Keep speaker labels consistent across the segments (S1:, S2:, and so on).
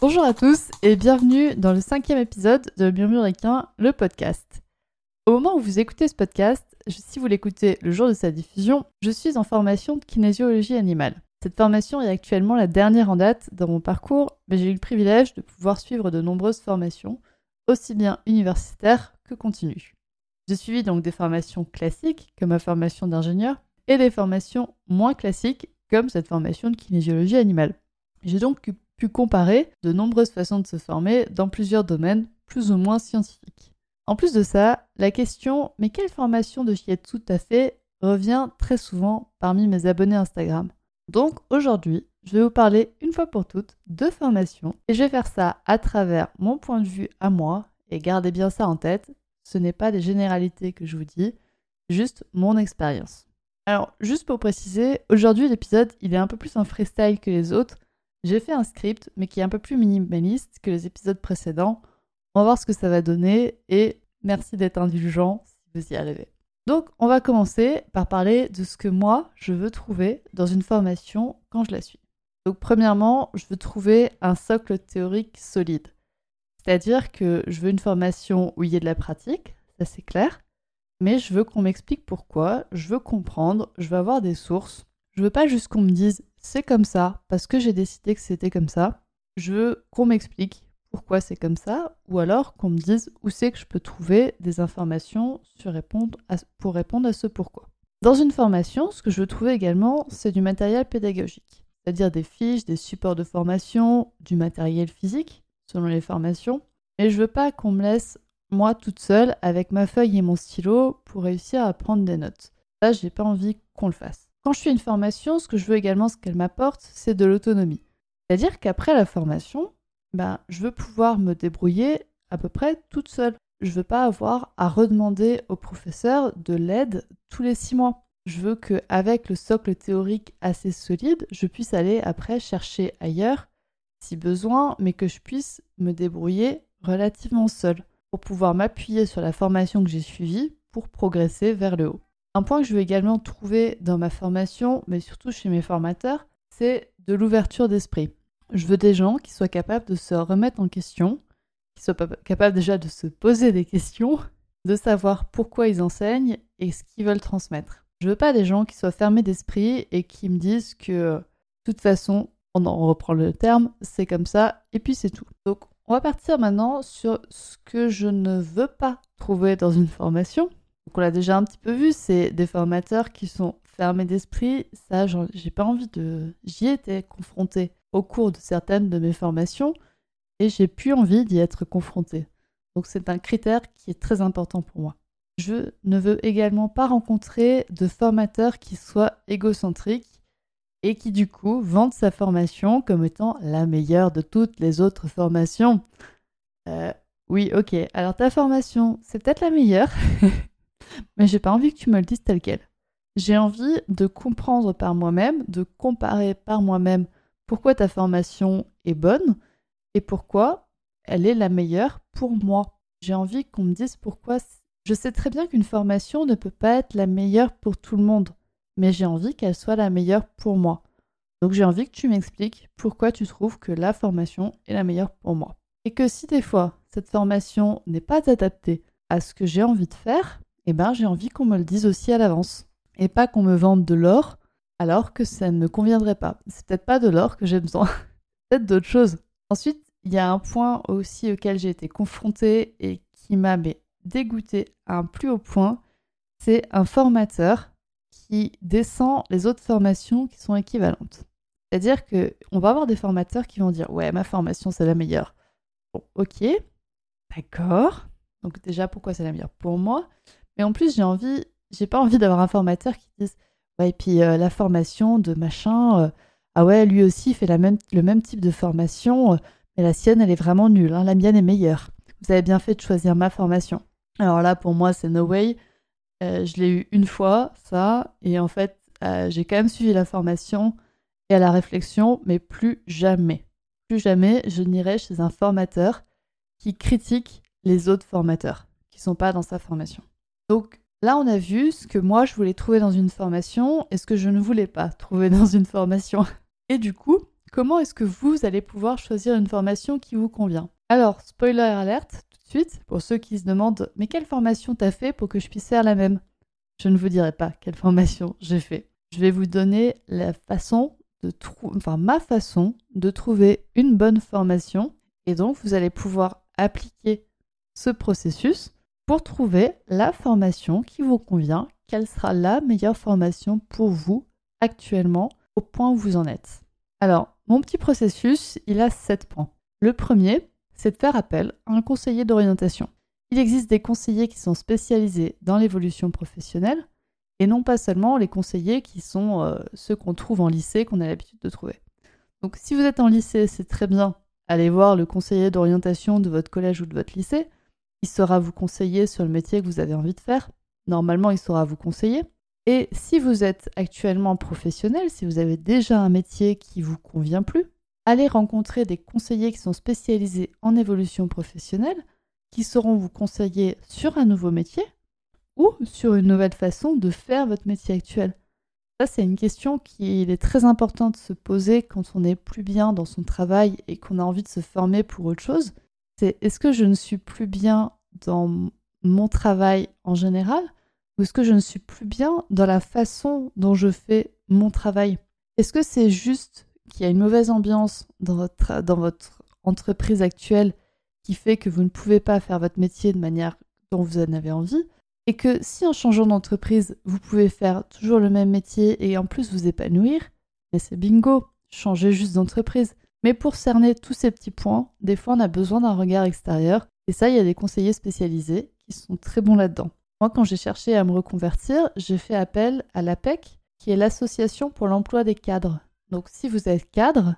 S1: Bonjour à tous et bienvenue dans le cinquième épisode de Murmuréquin, le podcast. Au moment où vous écoutez ce podcast, si vous l'écoutez le jour de sa diffusion, je suis en formation de kinésiologie animale. Cette formation est actuellement la dernière en date dans mon parcours, mais j'ai eu le privilège de pouvoir suivre de nombreuses formations, aussi bien universitaires que continues. J'ai suivi donc des formations classiques, comme ma formation d'ingénieur, et des formations moins classiques, comme cette formation de kinésiologie animale. J'ai donc pu comparer de nombreuses façons de se former dans plusieurs domaines plus ou moins scientifiques. En plus de ça, la question mais quelle formation de shiatsu t'as fait revient très souvent parmi mes abonnés Instagram. Donc aujourd'hui, je vais vous parler une fois pour toutes de formation et je vais faire ça à travers mon point de vue à moi et gardez bien ça en tête, ce n'est pas des généralités que je vous dis, juste mon expérience. Alors, juste pour préciser, aujourd'hui l'épisode, il est un peu plus en freestyle que les autres j'ai fait un script, mais qui est un peu plus minimaliste que les épisodes précédents. On va voir ce que ça va donner et merci d'être indulgent si vous y arrivez. Donc, on va commencer par parler de ce que moi, je veux trouver dans une formation quand je la suis. Donc, premièrement, je veux trouver un socle théorique solide. C'est-à-dire que je veux une formation où il y ait de la pratique, ça c'est clair, mais je veux qu'on m'explique pourquoi, je veux comprendre, je veux avoir des sources. Je veux pas juste qu'on me dise c'est comme ça parce que j'ai décidé que c'était comme ça. Je veux qu'on m'explique pourquoi c'est comme ça, ou alors qu'on me dise où c'est que je peux trouver des informations pour répondre à ce pourquoi. Dans une formation, ce que je veux trouver également, c'est du matériel pédagogique, c'est-à-dire des fiches, des supports de formation, du matériel physique, selon les formations. Et je veux pas qu'on me laisse moi toute seule avec ma feuille et mon stylo pour réussir à prendre des notes. Ça, j'ai pas envie qu'on le fasse. Quand je fais une formation, ce que je veux également, ce qu'elle m'apporte, c'est de l'autonomie. C'est-à-dire qu'après la formation, ben, je veux pouvoir me débrouiller à peu près toute seule. Je veux pas avoir à redemander au professeur de l'aide tous les six mois. Je veux qu'avec le socle théorique assez solide, je puisse aller après chercher ailleurs si besoin, mais que je puisse me débrouiller relativement seule pour pouvoir m'appuyer sur la formation que j'ai suivie pour progresser vers le haut. Un point que je veux également trouver dans ma formation, mais surtout chez mes formateurs, c'est de l'ouverture d'esprit. Je veux des gens qui soient capables de se remettre en question, qui soient capables déjà de se poser des questions, de savoir pourquoi ils enseignent et ce qu'ils veulent transmettre. Je veux pas des gens qui soient fermés d'esprit et qui me disent que de toute façon, on en reprend le terme, c'est comme ça et puis c'est tout. Donc on va partir maintenant sur ce que je ne veux pas trouver dans une formation donc on l'a déjà un petit peu vu, c'est des formateurs qui sont fermés d'esprit. Ça, j'ai pas envie de. J'y étais confrontée au cours de certaines de mes formations et j'ai plus envie d'y être confrontée. Donc c'est un critère qui est très important pour moi. Je ne veux également pas rencontrer de formateurs qui soient égocentriques et qui du coup vendent sa formation comme étant la meilleure de toutes les autres formations. Euh, oui, ok, alors ta formation, c'est peut-être la meilleure, mais j'ai pas envie que tu me le dises tel quel. J'ai envie de comprendre par moi-même, de comparer par moi-même pourquoi ta formation est bonne et pourquoi elle est la meilleure pour moi. J'ai envie qu'on me dise pourquoi. Je sais très bien qu'une formation ne peut pas être la meilleure pour tout le monde, mais j'ai envie qu'elle soit la meilleure pour moi. Donc j'ai envie que tu m'expliques pourquoi tu trouves que la formation est la meilleure pour moi. Et que si des fois cette formation n'est pas adaptée à ce que j'ai envie de faire, eh ben, j'ai envie qu'on me le dise aussi à l'avance. Et pas qu'on me vende de l'or alors que ça ne me conviendrait pas. C'est peut-être pas de l'or que j'ai besoin, peut-être d'autres choses. Ensuite, il y a un point aussi auquel j'ai été confrontée et qui m'a dégoûté à un plus haut point, c'est un formateur qui descend les autres formations qui sont équivalentes. C'est-à-dire que on va avoir des formateurs qui vont dire ouais ma formation c'est la meilleure. Bon ok, d'accord. Donc déjà pourquoi c'est la meilleure? Pour moi mais en plus, j'ai envie, j'ai pas envie d'avoir un formateur qui dise Ouais, et puis euh, la formation de machin, euh, ah ouais, lui aussi fait la même, le même type de formation, euh, Mais la sienne, elle est vraiment nulle, hein. la mienne est meilleure. Vous avez bien fait de choisir ma formation. Alors là, pour moi, c'est no way. Je l'ai eu une fois, ça, et en fait, j'ai quand même suivi la formation et à la réflexion, mais plus jamais. Plus jamais, je n'irai chez un formateur qui critique les autres formateurs qui ne sont pas dans sa formation. Donc là, on a vu ce que moi, je voulais trouver dans une formation et ce que je ne voulais pas trouver dans une formation. Et du coup, comment est-ce que vous allez pouvoir choisir une formation qui vous convient? Alors, spoiler alerte, tout de suite, pour ceux qui se demandent, mais quelle formation t'as fait pour que je puisse faire la même? Je ne vous dirai pas quelle formation j'ai fait. Je vais vous donner la façon de ma façon de trouver une bonne formation et donc vous allez pouvoir appliquer ce processus pour trouver la formation qui vous convient, quelle sera la meilleure formation pour vous actuellement au point où vous en êtes. Alors, mon petit processus, il a sept points. Le premier, c'est de faire appel à un conseiller d'orientation. Il existe des conseillers qui sont spécialisés dans l'évolution professionnelle et non pas seulement les conseillers qui sont euh, ceux qu'on trouve en lycée, qu'on a l'habitude de trouver. Donc si vous êtes en lycée, c'est très bien, allez voir le conseiller d'orientation de votre collège ou de votre lycée. Il saura vous conseiller sur le métier que vous avez envie de faire. Normalement, il saura vous conseiller. Et si vous êtes actuellement professionnel, si vous avez déjà un métier qui vous convient plus, allez rencontrer des conseillers qui sont spécialisés en évolution professionnelle, qui sauront vous conseiller sur un nouveau métier ou sur une nouvelle façon de faire votre métier actuel. Ça, c'est une question qui est très importante de se poser quand on n'est plus bien dans son travail et qu'on a envie de se former pour autre chose. C'est est-ce que je ne suis plus bien dans mon travail en général ou est-ce que je ne suis plus bien dans la façon dont je fais mon travail? Est-ce que c'est juste qu'il y a une mauvaise ambiance dans votre, entreprise actuelle qui fait que vous ne pouvez pas faire votre métier de manière dont vous en avez envie et que si en changeant d'entreprise, vous pouvez faire toujours le même métier et en plus vous épanouir, mais c'est bingo, changez juste d'entreprise. Mais pour cerner tous ces petits points, des fois on a besoin d'un regard extérieur et ça, il y a des conseillers spécialisés qui sont très bons là-dedans. Moi, quand j'ai cherché à me reconvertir, j'ai fait appel à l'APEC, qui est l'Association pour l'emploi des cadres. Donc si vous êtes cadre,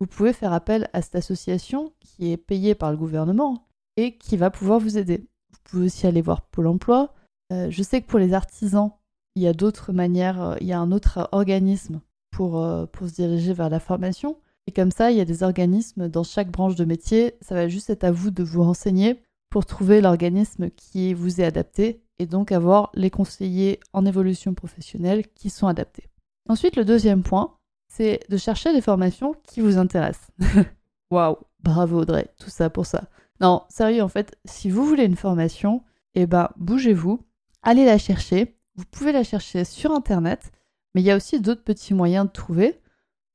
S1: vous pouvez faire appel à cette association qui est payée par le gouvernement et qui va pouvoir vous aider. Vous pouvez aussi aller voir Pôle Emploi, euh, je sais que pour les artisans, il y a d'autres manières, euh, il y a un autre organisme pour, euh, pour se diriger vers la formation. Et comme ça, il y a des organismes dans chaque branche de métier. Ça va juste être à vous de vous renseigner pour trouver l'organisme qui vous est adapté et donc avoir les conseillers en évolution professionnelle qui sont adaptés. Ensuite, le deuxième point, c'est de chercher des formations qui vous intéressent. Waouh, bravo Audrey, tout ça pour ça. Non, sérieux, en fait, si vous voulez une formation, eh ben, bougez-vous, allez la chercher. Vous pouvez la chercher sur Internet, mais il y a aussi d'autres petits moyens de trouver.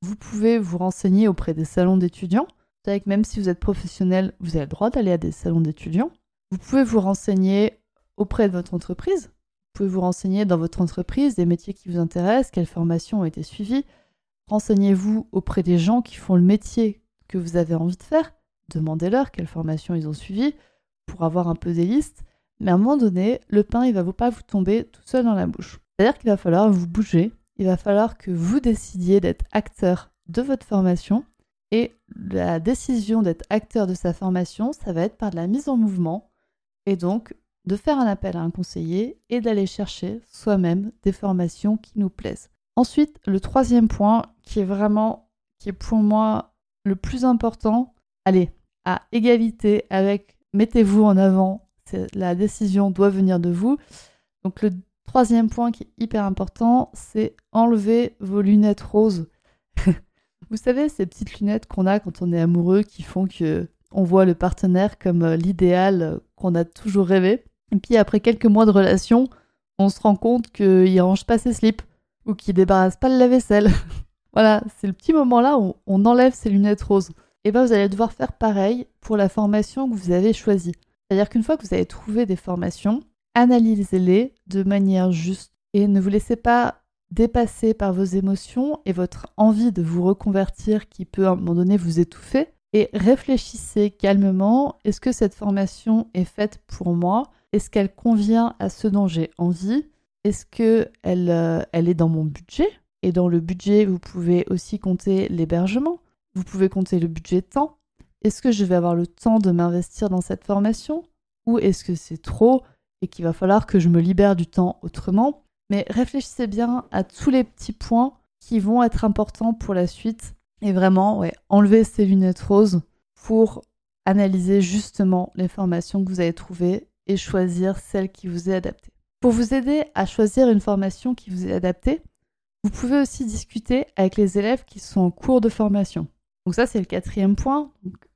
S1: Vous pouvez vous renseigner auprès des salons d'étudiants. C'est que même si vous êtes professionnel, vous avez le droit d'aller à des salons d'étudiants. Vous pouvez vous renseigner auprès de votre entreprise. Vous pouvez vous renseigner dans votre entreprise des métiers qui vous intéressent, quelles formations ont été suivies. Renseignez-vous auprès des gens qui font le métier que vous avez envie de faire. Demandez-leur quelles formations ils ont suivies pour avoir un peu des listes. Mais à un moment donné, le pain, il va pas vous tomber tout seul dans la bouche. C'est-à-dire qu'il va falloir vous bouger, il va falloir que vous décidiez d'être acteur de votre formation. Et la décision d'être acteur de sa formation, ça va être par de la mise en mouvement. Et donc, de faire un appel à un conseiller et d'aller chercher soi-même des formations qui nous plaisent. Ensuite, le troisième point qui est vraiment, qui est pour moi le plus important, allez, à égalité avec, mettez-vous en avant la décision doit venir de vous. Donc le troisième point qui est hyper important, c'est enlever vos lunettes roses. vous savez, ces petites lunettes qu'on a quand on est amoureux qui font que on voit le partenaire comme euh, l'idéal euh, qu'on a toujours rêvé. Et puis après quelques mois de relation, on se rend compte qu'il range pas ses slips ou qu'il débarrasse pas le lave-vaisselle. voilà, c'est le petit moment là où on enlève ses lunettes roses. Et bien vous allez devoir faire pareil pour la formation que vous avez choisie. C'est-à-dire qu'une fois que vous avez trouvé des formations, analysez-les de manière juste et ne vous laissez pas dépasser par vos émotions et votre envie de vous reconvertir qui peut à un moment donné vous étouffer. Et réfléchissez calmement, est-ce que cette formation est faite pour moi? Est-ce qu'elle convient à ce dont j'ai envie? Est-ce qu'elle euh, elle est dans mon budget? Et dans le budget, vous pouvez aussi compter l'hébergement, vous pouvez compter le budget temps, est-ce que je vais avoir le temps de m'investir dans cette formation? Ou est-ce que c'est trop et qu'il va falloir que je me libère du temps autrement Mais réfléchissez bien à tous les petits points qui vont être importants pour la suite et vraiment ouais, enlever ces lunettes roses pour analyser justement les formations que vous avez trouvées et choisir celle qui vous est adaptée. Pour vous aider à choisir une formation qui vous est adaptée, vous pouvez aussi discuter avec les élèves qui sont en cours de formation. Donc ça, c'est le quatrième point.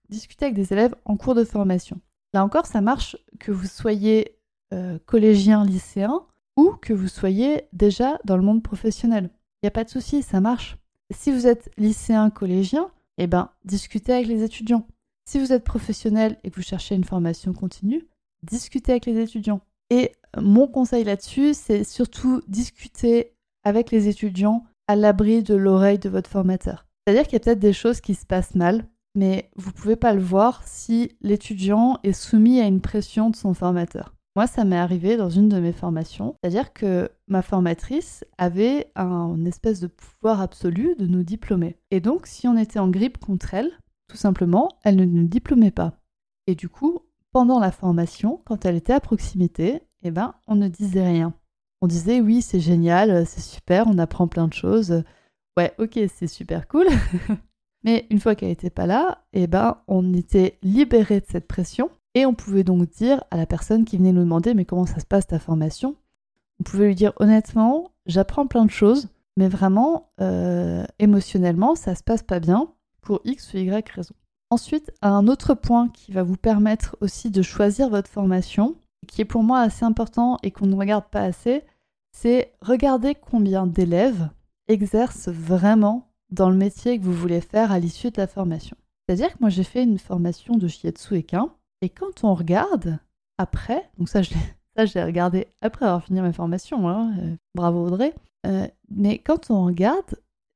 S1: discuter avec des élèves en cours de formation. Là encore, ça marche que vous soyez euh, collégien, lycéen ou que vous soyez déjà dans le monde professionnel. Il n'y a pas de souci, ça marche. Si vous êtes lycéen, collégien, eh ben, discutez avec les étudiants. Si vous êtes professionnel et que vous cherchez une formation continue, discutez avec les étudiants. Et mon conseil là-dessus, c'est surtout discuter avec les étudiants à l'abri de l'oreille de votre formateur. C'est-à-dire qu'il y a peut-être des choses qui se passent mal, mais vous ne pouvez pas le voir si l'étudiant est soumis à une pression de son formateur. Moi, ça m'est arrivé dans une de mes formations, c'est-à-dire que ma formatrice avait un espèce de pouvoir absolu de nous diplômer. Et donc, si on était en grippe contre elle, tout simplement, elle ne nous diplômait pas. Et du coup, pendant la formation, quand elle était à proximité, eh ben, on ne disait rien on disait oui, c'est génial, c'est super, on apprend plein de choses. Ouais, ok, c'est super cool. Mais une fois qu'elle n'était pas là, eh ben, on était libéré de cette pression et on pouvait donc dire à la personne qui venait nous demander mais comment ça se passe ta formation? On pouvait lui dire honnêtement, j'apprends plein de choses, mais vraiment euh, émotionnellement, ça se passe pas bien pour X ou Y raison. Ensuite, un autre point qui va vous permettre aussi de choisir votre formation, qui est pour moi assez important et qu'on ne regarde pas assez, c'est regarder combien d'élèves exercent vraiment dans le métier que vous voulez faire à l'issue de la formation. C'est-à-dire que moi j'ai fait une formation de shiatsu equin et quand on regarde après, donc ça je l'ai regardé après avoir fini ma formation, hein, euh, bravo Audrey, euh, mais quand on regarde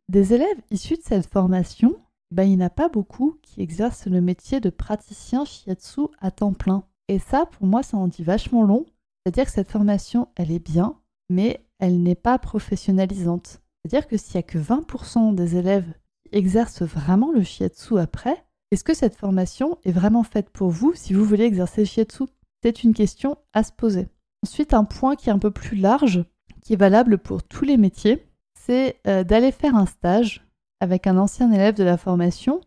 S1: des élèves issus de cette formation, ben, il n'y en a pas beaucoup qui exercent le métier de praticien shiatsu à temps plein. Et ça, pour moi, ça en dit vachement long. C'est-à-dire que cette formation, elle est bien, mais elle n'est pas professionnalisante. C'est-à-dire que s'il n'y a que 20% des élèves qui exercent vraiment le shiatsu après, est-ce que cette formation est vraiment faite pour vous si vous voulez exercer le shiatsu? C'est une question à se poser. Ensuite, un point qui est un peu plus large, qui est valable pour tous les métiers, c'est euh, d'aller faire un stage avec un ancien élève de la formation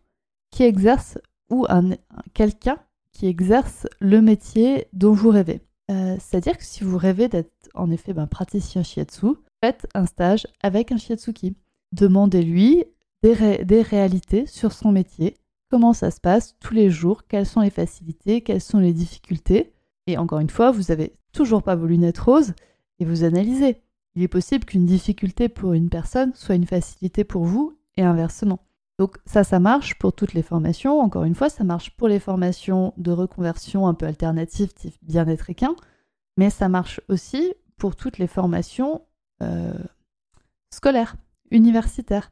S1: qui exerce ou un quelqu'un qui exerce le métier dont vous rêvez. Euh, c'est-à-dire que si vous rêvez d'être en effet ben, praticien shiatsu, faites un stage avec un shiatsuki. Demandez-lui des, des réalités sur son métier, comment ça se passe tous les jours, quelles sont les facilités, quelles sont les difficultés. Et encore une fois, vous n'avez toujours pas vos lunettes roses et vous analysez. Il est possible qu'une difficulté pour une personne soit une facilité pour vous et inversement. Donc ça, ça marche pour toutes les formations. Encore une fois, ça marche pour les formations de reconversion un peu alternatives, type bien-être équin, mais ça marche aussi pour toutes les formations euh, scolaires, universitaires.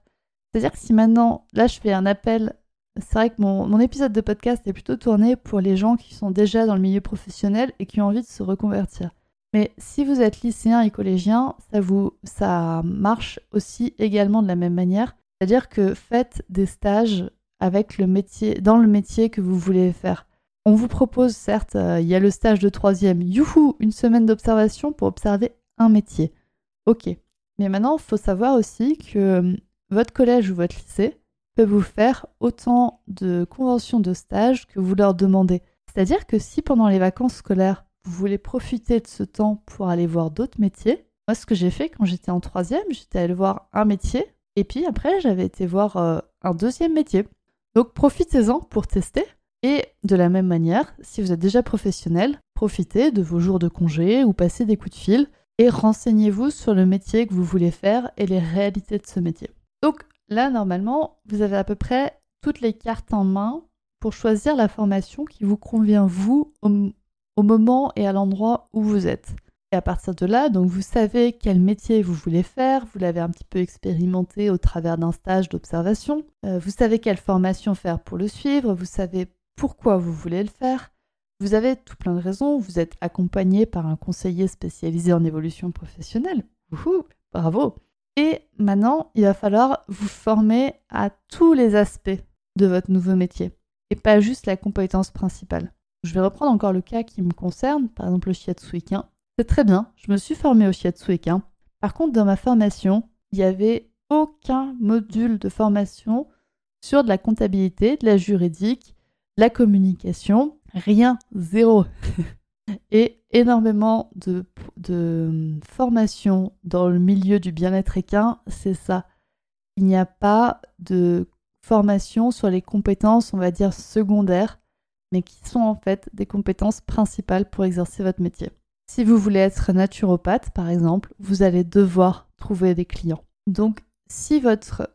S1: C'est-à-dire que si maintenant, là, je fais un appel, c'est vrai que mon, mon, épisode de podcast est plutôt tourné pour les gens qui sont déjà dans le milieu professionnel et qui ont envie de se reconvertir. Mais si vous êtes lycéen et collégien, ça, vous, ça marche aussi également de la même manière. C'est-à-dire que faites des stages avec le métier, dans le métier que vous voulez faire. On vous propose, certes, euh, il y a le stage de troisième, youhou, une semaine d'observation pour observer un métier. Ok. Mais maintenant, il faut savoir aussi que euh, votre collège ou votre lycée peut vous faire autant de conventions de stage que vous leur demandez. C'est-à-dire que si pendant les vacances scolaires, vous voulez profiter de ce temps pour aller voir d'autres métiers, moi, ce que j'ai fait quand j'étais en troisième, j'étais allée voir un métier et puis après, j'avais été voir euh, un deuxième métier. Donc profitez-en pour tester. Et de la même manière, si vous êtes déjà professionnel, profitez de vos jours de congé ou passez des coups de fil et renseignez-vous sur le métier que vous voulez faire et les réalités de ce métier. Donc là, normalement, vous avez à peu près toutes les cartes en main pour choisir la formation qui vous convient, vous, au moment et à l'endroit où vous êtes. Et à partir de là, donc vous savez quel métier vous voulez faire, vous l'avez un petit peu expérimenté au travers d'un stage d'observation, euh, vous savez quelle formation faire pour le suivre, vous savez pourquoi vous voulez le faire, vous avez tout plein de raisons, vous êtes accompagné par un conseiller spécialisé en évolution professionnelle. Bravo. Et maintenant, il va falloir vous former à tous les aspects de votre nouveau métier. et pas juste la compétence principale. Je vais reprendre encore le cas qui me concerne, par exemple le shiatsu. C'est très bien, je me suis formée au shiatsu equin. Par contre, dans ma formation, il n'y avait aucun module de formation sur de la comptabilité, de la juridique, de la communication, rien, zéro. et énormément de, de formation dans le milieu du bien-être équin, c'est ça. Il n'y a pas de formation sur les compétences, on va dire, secondaires, mais qui sont en fait des compétences principales pour exercer votre métier. Si vous voulez être naturopathe, par exemple, vous allez devoir trouver des clients. Donc, si votre,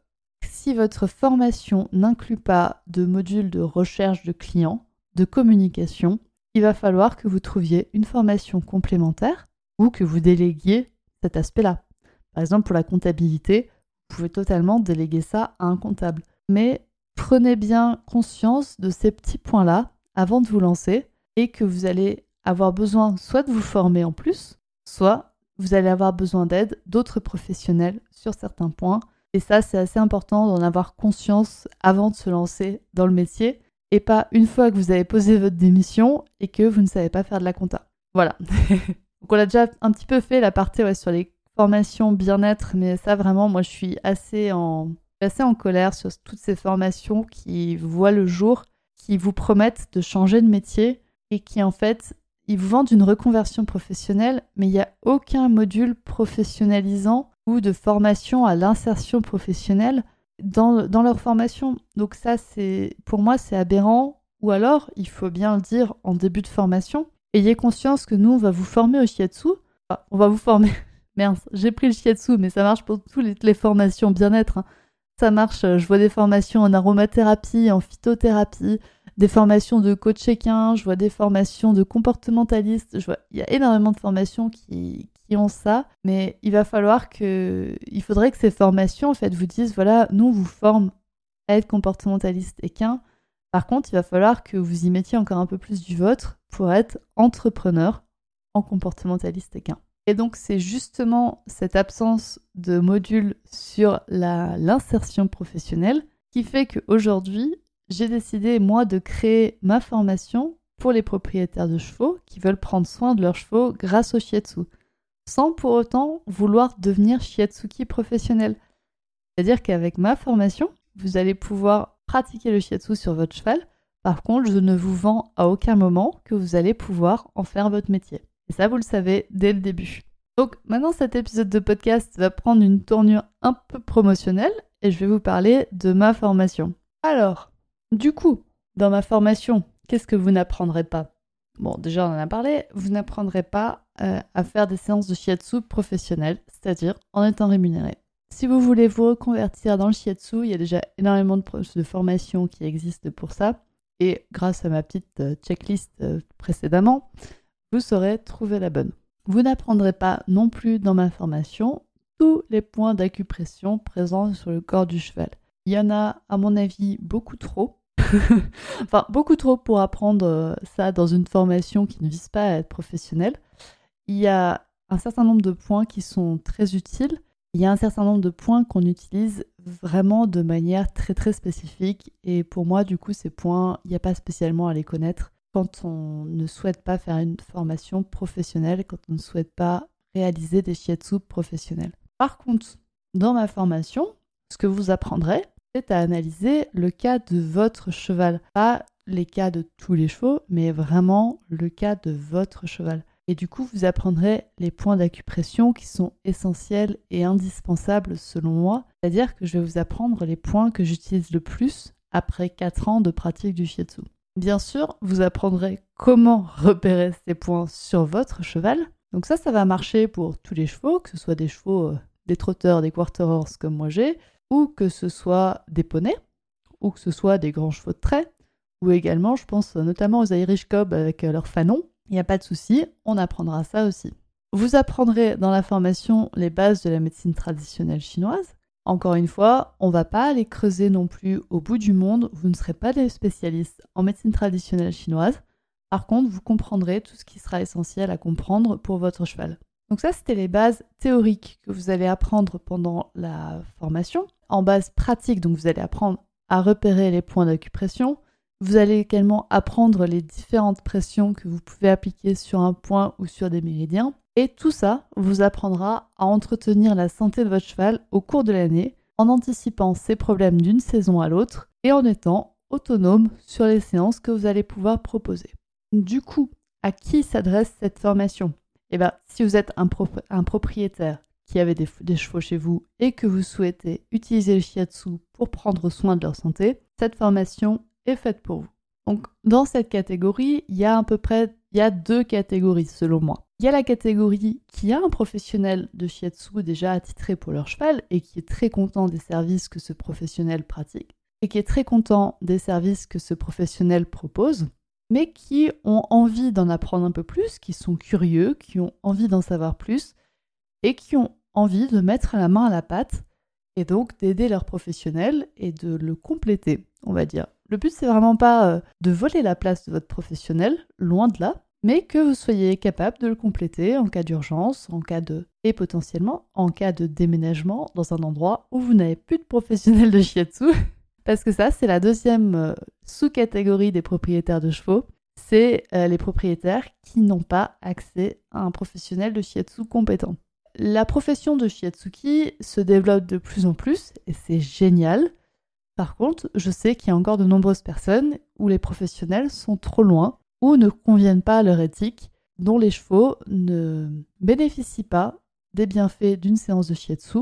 S1: si votre formation n'inclut pas de module de recherche de clients, de communication, il va falloir que vous trouviez une formation complémentaire ou que vous déléguiez cet aspect-là. Par exemple, pour la comptabilité, vous pouvez totalement déléguer ça à un comptable. Mais prenez bien conscience de ces petits points-là avant de vous lancer et que vous allez avoir besoin soit de vous former en plus, soit vous allez avoir besoin d'aide d'autres professionnels sur certains points. Et ça, c'est assez important d'en avoir conscience avant de se lancer dans le métier et pas une fois que vous avez posé votre démission et que vous ne savez pas faire de la compta. Voilà. Donc on a déjà un petit peu fait la partie sur les formations bien-être, mais ça vraiment, moi je suis assez en, assez en colère sur toutes ces formations qui voient le jour, qui vous promettent de changer de métier et qui en fait, ils vous vendent une reconversion professionnelle, mais il n'y a aucun module professionnalisant ou de formation à l'insertion professionnelle dans, leur formation. Donc ça, c'est pour moi, c'est aberrant. Ou alors, il faut bien le dire en début de formation, ayez conscience que nous, on va vous former au shiatsu. on va vous former. Merde, j'ai pris le shiatsu, mais ça marche pour toutes les, formations bien-être. Hein. Ça marche, euh, je vois des formations en aromathérapie, en phytothérapie, des formations de coach équin, je vois des formations de comportementaliste, il y a énormément de formations qui, qui ont ça, mais il va falloir que, il faudrait que ces formations, en fait, vous disent, voilà, nous, on vous forme à être comportementaliste équin. Par contre, il va falloir que vous y mettiez encore un peu plus du vôtre pour être entrepreneur en comportementaliste équin. Et donc, c'est justement cette absence de module sur l'insertion professionnelle qui fait qu'aujourd'hui, j'ai décidé, moi, de créer ma formation pour les propriétaires de chevaux qui veulent prendre soin de leurs chevaux grâce au shiatsu sans pour autant vouloir devenir shiatsuki professionnel. C'est-à-dire qu'avec ma formation, vous allez pouvoir pratiquer le shiatsu sur votre cheval. Par contre, je ne vous vends à aucun moment que vous allez pouvoir en faire votre métier. Et ça, vous le savez dès le début. Donc maintenant, cet épisode de podcast va prendre une tournure un peu promotionnelle et je vais vous parler de ma formation. Alors, du coup, dans ma formation, qu'est-ce que vous n'apprendrez pas? Bon, déjà, on en a parlé, vous n'apprendrez pas euh, à faire des séances de shiatsu professionnelles, c'est-à-dire en étant rémunéré. Si vous voulez vous reconvertir dans le shiatsu, il y a déjà énormément de, formations qui existent pour ça. Et grâce à ma petite euh, checklist euh, précédemment, vous saurez trouver la bonne. Vous n'apprendrez pas non plus dans ma formation tous les points d'acupression présents sur le corps du cheval. Il y en a, à mon avis, beaucoup trop. enfin, beaucoup trop pour apprendre euh, ça dans une formation qui ne vise pas à être professionnelle. Il y a un certain nombre de points qui sont très utiles. Il y a un certain nombre de points qu'on utilise vraiment de manière très très spécifique. Et pour moi, du coup, ces points, il n'y a pas spécialement à les connaître quand on ne souhaite pas faire une formation professionnelle, quand on ne souhaite pas réaliser des shiatsu professionnels. Par contre, dans ma formation, ce que vous apprendrez, à analyser le cas de votre cheval. Pas les cas de tous les chevaux, mais vraiment le cas de votre cheval. Et du coup, vous apprendrez les points d'acupression qui sont essentiels et indispensables selon moi. C'est-à-dire que je vais vous apprendre les points que j'utilise le plus après 4 ans de pratique du shiatsu. Bien sûr, vous apprendrez comment repérer ces points sur votre cheval. Donc ça, ça va marcher pour tous les chevaux, que ce soit des chevaux, euh, des trotteurs, des quarter horse comme moi j'ai, ou que ce soit des poneys, ou que ce soit des grands chevaux de trait, ou également, je pense notamment aux Irish Cob avec euh, leur fanon. Il n'y a pas de souci, on apprendra ça aussi. Vous apprendrez dans la formation les bases de la médecine traditionnelle chinoise. Encore une fois, on ne va pas aller creuser non plus au bout du monde, vous ne serez pas des spécialistes en médecine traditionnelle chinoise. Par contre, vous comprendrez tout ce qui sera essentiel à comprendre pour votre cheval. Donc ça, c'était les bases théoriques que vous allez apprendre pendant la formation. En base pratique, donc vous allez apprendre à repérer les points d'acupression, Vous allez également apprendre les différentes pressions que vous pouvez appliquer sur un point ou sur des méridiens. Et tout ça vous apprendra à entretenir la santé de votre cheval au cours de l'année en anticipant ses problèmes d'une saison à l'autre et en étant autonome sur les séances que vous allez pouvoir proposer. Du coup, à qui s'adresse cette formation? Eh bien, si vous êtes un, propriétaire qui des, des, chevaux chez vous et que vous souhaitez utiliser le shiatsu pour prendre soin de leur santé, cette formation est faite pour vous. Donc, dans cette catégorie, il y a à peu près il y a deux catégories selon moi. Il y a la catégorie qui a un professionnel de shiatsu déjà attitré pour leur cheval et qui est très content des services que ce professionnel pratique et qui est très content des services que ce professionnel propose, mais qui ont envie d'en apprendre un peu plus, qui sont curieux, qui ont envie d'en savoir plus et qui ont envie de mettre la main à la pâte et donc d'aider leur professionnel et de le compléter, on va dire. Le but, c'est vraiment pas euh, de voler la place de votre professionnel, loin de là, mais que vous soyez capable de le compléter en cas d'urgence, en cas de et potentiellement en cas de déménagement dans un endroit où vous n'avez plus de professionnel de shiatsu. Parce que ça, c'est la deuxième euh, sous-catégorie des propriétaires de chevaux. C'est euh, les propriétaires qui n'ont pas accès à un professionnel de shiatsu compétent. La profession de shiatsuki se développe de plus en plus et c'est génial. Par contre, je sais qu'il y a encore de nombreuses personnes où les professionnels sont trop loin ou ne conviennent pas à leur éthique, dont les chevaux ne bénéficient pas des bienfaits d'une séance de shiatsu,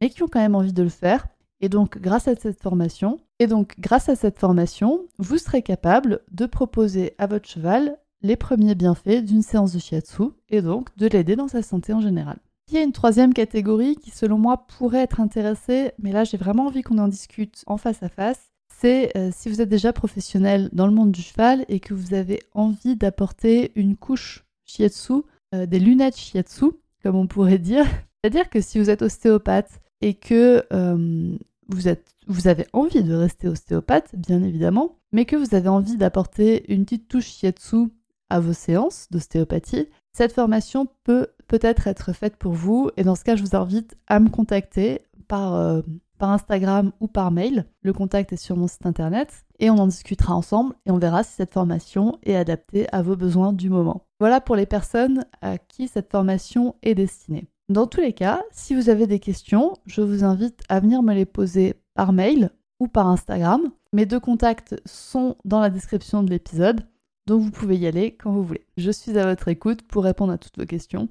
S1: mais qui ont quand même envie de le faire. Et donc, grâce à cette formation, et donc grâce à cette formation, vous serez capable de proposer à votre cheval les premiers bienfaits d'une séance de shiatsu et donc de l'aider dans sa santé en général. Il y a une troisième catégorie qui, selon moi, pourrait être intéressée, mais là j'ai vraiment envie qu'on en discute en face à face. C'est euh, si vous êtes déjà professionnel dans le monde du cheval et que vous avez envie d'apporter une couche shiatsu, euh, des lunettes shiatsu, comme on pourrait dire. C'est-à-dire que si vous êtes ostéopathe et que euh, vous, êtes, vous avez envie de rester ostéopathe, bien évidemment, mais que vous avez envie d'apporter une petite touche shiatsu à vos séances d'ostéopathie, cette formation peut peut-être être faite pour vous et dans ce cas, je vous invite à me contacter par, euh, par Instagram ou par mail. Le contact est sur mon site internet et on en discutera ensemble et on verra si cette formation est adaptée à vos besoins du moment. Voilà pour les personnes à qui cette formation est destinée. Dans tous les cas, si vous avez des questions, je vous invite à venir me les poser par mail ou par Instagram. Mes deux contacts sont dans la description de l'épisode, donc vous pouvez y aller quand vous voulez. Je suis à votre écoute pour répondre à toutes vos questions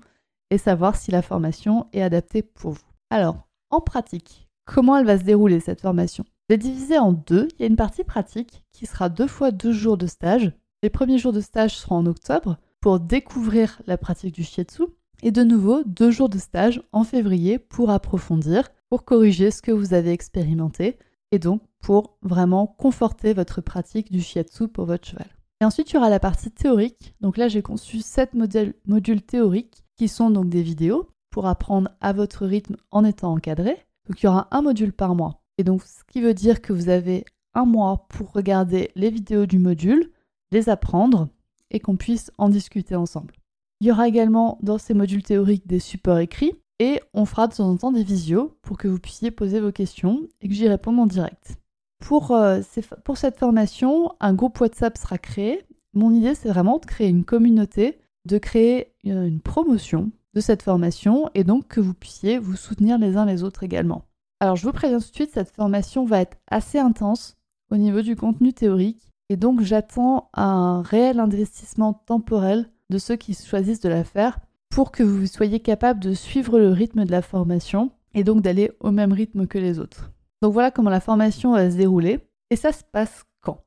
S1: et savoir si la formation est adaptée pour vous. Alors, en pratique, comment elle va se dérouler cette formation? Je vais diviser en deux. Il y a une partie pratique qui sera deux fois deux jours de stage. Les premiers jours de stage seront en octobre pour découvrir la pratique du shiatsu et de nouveau deux jours de stage en février pour approfondir, pour corriger ce que vous avez expérimenté et donc pour vraiment conforter votre pratique du shiatsu pour votre cheval. Et ensuite, il y aura la partie théorique. Donc là, j'ai conçu sept modules théoriques qui sont donc des vidéos pour apprendre à votre rythme en étant encadré. Donc il y aura un module par mois. Et donc ce qui veut dire que vous avez un mois pour regarder les vidéos du module, les apprendre et qu'on puisse en discuter ensemble. Il y aura également dans ces modules théoriques des supports écrits et on fera de temps en temps des visios pour que vous puissiez poser vos questions et que j'y réponde en direct. Pour, euh, pour cette formation, un groupe WhatsApp sera créé. Mon idée, c'est vraiment de créer une communauté de créer une promotion de cette formation et donc que vous puissiez vous soutenir les uns les autres également. Alors je vous préviens tout de suite, cette formation va être assez intense au niveau du contenu théorique et donc j'attends un réel investissement temporel de ceux qui choisissent de la faire pour que vous soyez capable de suivre le rythme de la formation et donc d'aller au même rythme que les autres. Donc voilà comment la formation va se dérouler et ça se passe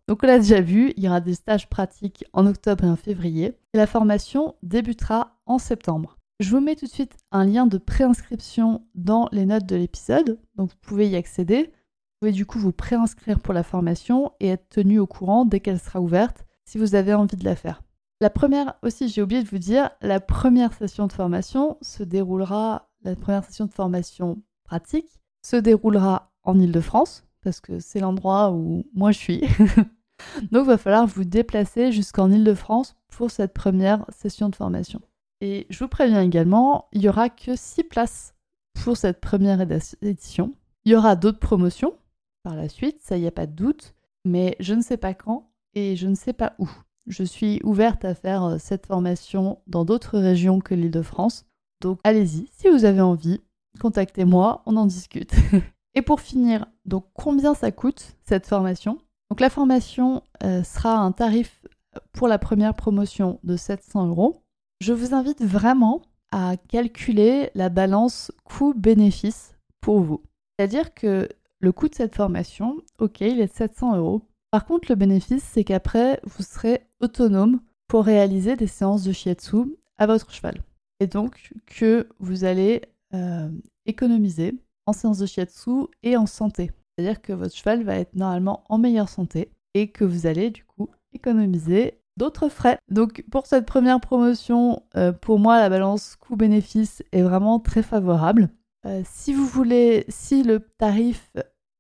S1: donc on l'a déjà vu, il y aura des stages pratiques en octobre et en février, et la formation débutera en septembre. Je vous mets tout de suite un lien de préinscription dans les notes de l'épisode, donc vous pouvez y accéder. Vous pouvez du coup vous préinscrire pour la formation et être tenu au courant dès qu'elle sera ouverte si vous avez envie de la faire. La première aussi, j'ai oublié de vous dire, la première session de formation se déroulera, la première session de formation pratique se déroulera en Ile-de-France, parce que c'est l'endroit où moi je suis. Donc il va falloir vous déplacer jusqu'en Ile-de-France pour cette première session de formation. Et je vous préviens également, il n'y aura que 6 places pour cette première édition. Il y aura d'autres promotions par la suite, ça y a pas de doute, mais je ne sais pas quand et je ne sais pas où. Je suis ouverte à faire euh, cette formation dans d'autres régions que l'Île-de-France. Donc allez-y, si vous avez envie, contactez-moi, on en discute. et pour finir, donc combien ça coûte cette formation? Donc la formation euh, sera un tarif pour la première promotion de 700 euros. Je vous invite vraiment à calculer la balance coût-bénéfice pour vous. C'est-à-dire que le coût de cette formation, ok, il est de 700 euros. Par contre, le bénéfice, c'est qu'après, vous serez autonome pour réaliser des séances de shiatsu à votre cheval. Et donc que vous allez euh, économiser en séances de shiatsu et en santé. C'est-à-dire que votre cheval va être normalement en meilleure santé et que vous allez du coup économiser d'autres frais. Donc pour cette première promotion, euh, pour moi la balance coût-bénéfice est vraiment très favorable. Euh, si vous voulez, si le tarif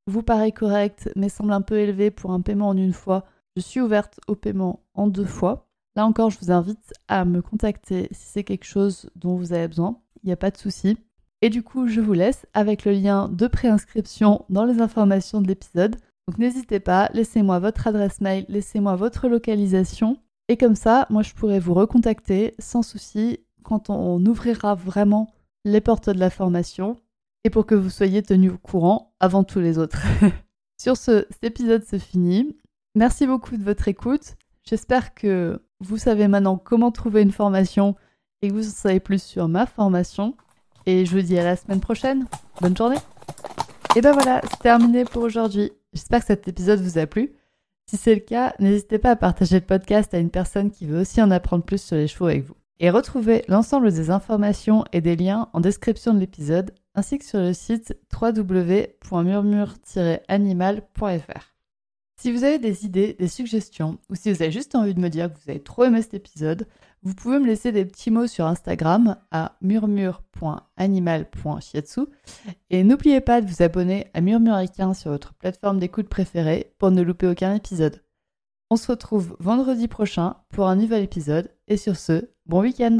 S1: vous paraît correct mais semble un peu élevé pour un paiement en une fois, je suis ouverte au paiement en deux fois. Là encore, je vous invite à me contacter si c'est quelque chose dont vous avez besoin. Il n'y a pas de souci. Et du coup, je vous laisse avec le lien de préinscription dans les informations de l'épisode. Donc n'hésitez pas, laissez-moi votre adresse mail, laissez-moi votre localisation. Et comme ça, moi, je pourrai vous recontacter sans souci quand on ouvrira vraiment les portes de la formation et pour que vous soyez tenu au courant avant tous les autres. Sur ce, cet épisode se finit. Merci beaucoup de votre écoute. J'espère que vous savez maintenant comment trouver une formation et que vous en savez plus sur ma formation. Et je vous dis à la semaine prochaine. Bonne journée. Et ben voilà, c'est terminé pour aujourd'hui. J'espère que cet épisode vous a plu. Si c'est le cas, n'hésitez pas à partager le podcast à une personne qui veut aussi en apprendre plus sur les chevaux avec vous. Et retrouvez l'ensemble des informations et des liens en description de l'épisode ainsi que sur le site www.murmure-animal.fr. Si vous avez des idées, des suggestions, ou si vous avez juste envie de me dire que vous avez trop aimé cet épisode, vous pouvez me laisser des petits mots sur Instagram à murmure.animal.shiatsu. Et n'oubliez pas de vous abonner à Murmuricain sur votre plateforme d'écoute préférée pour ne louper aucun épisode. On se retrouve vendredi prochain pour un nouvel épisode, et sur ce, bon week-end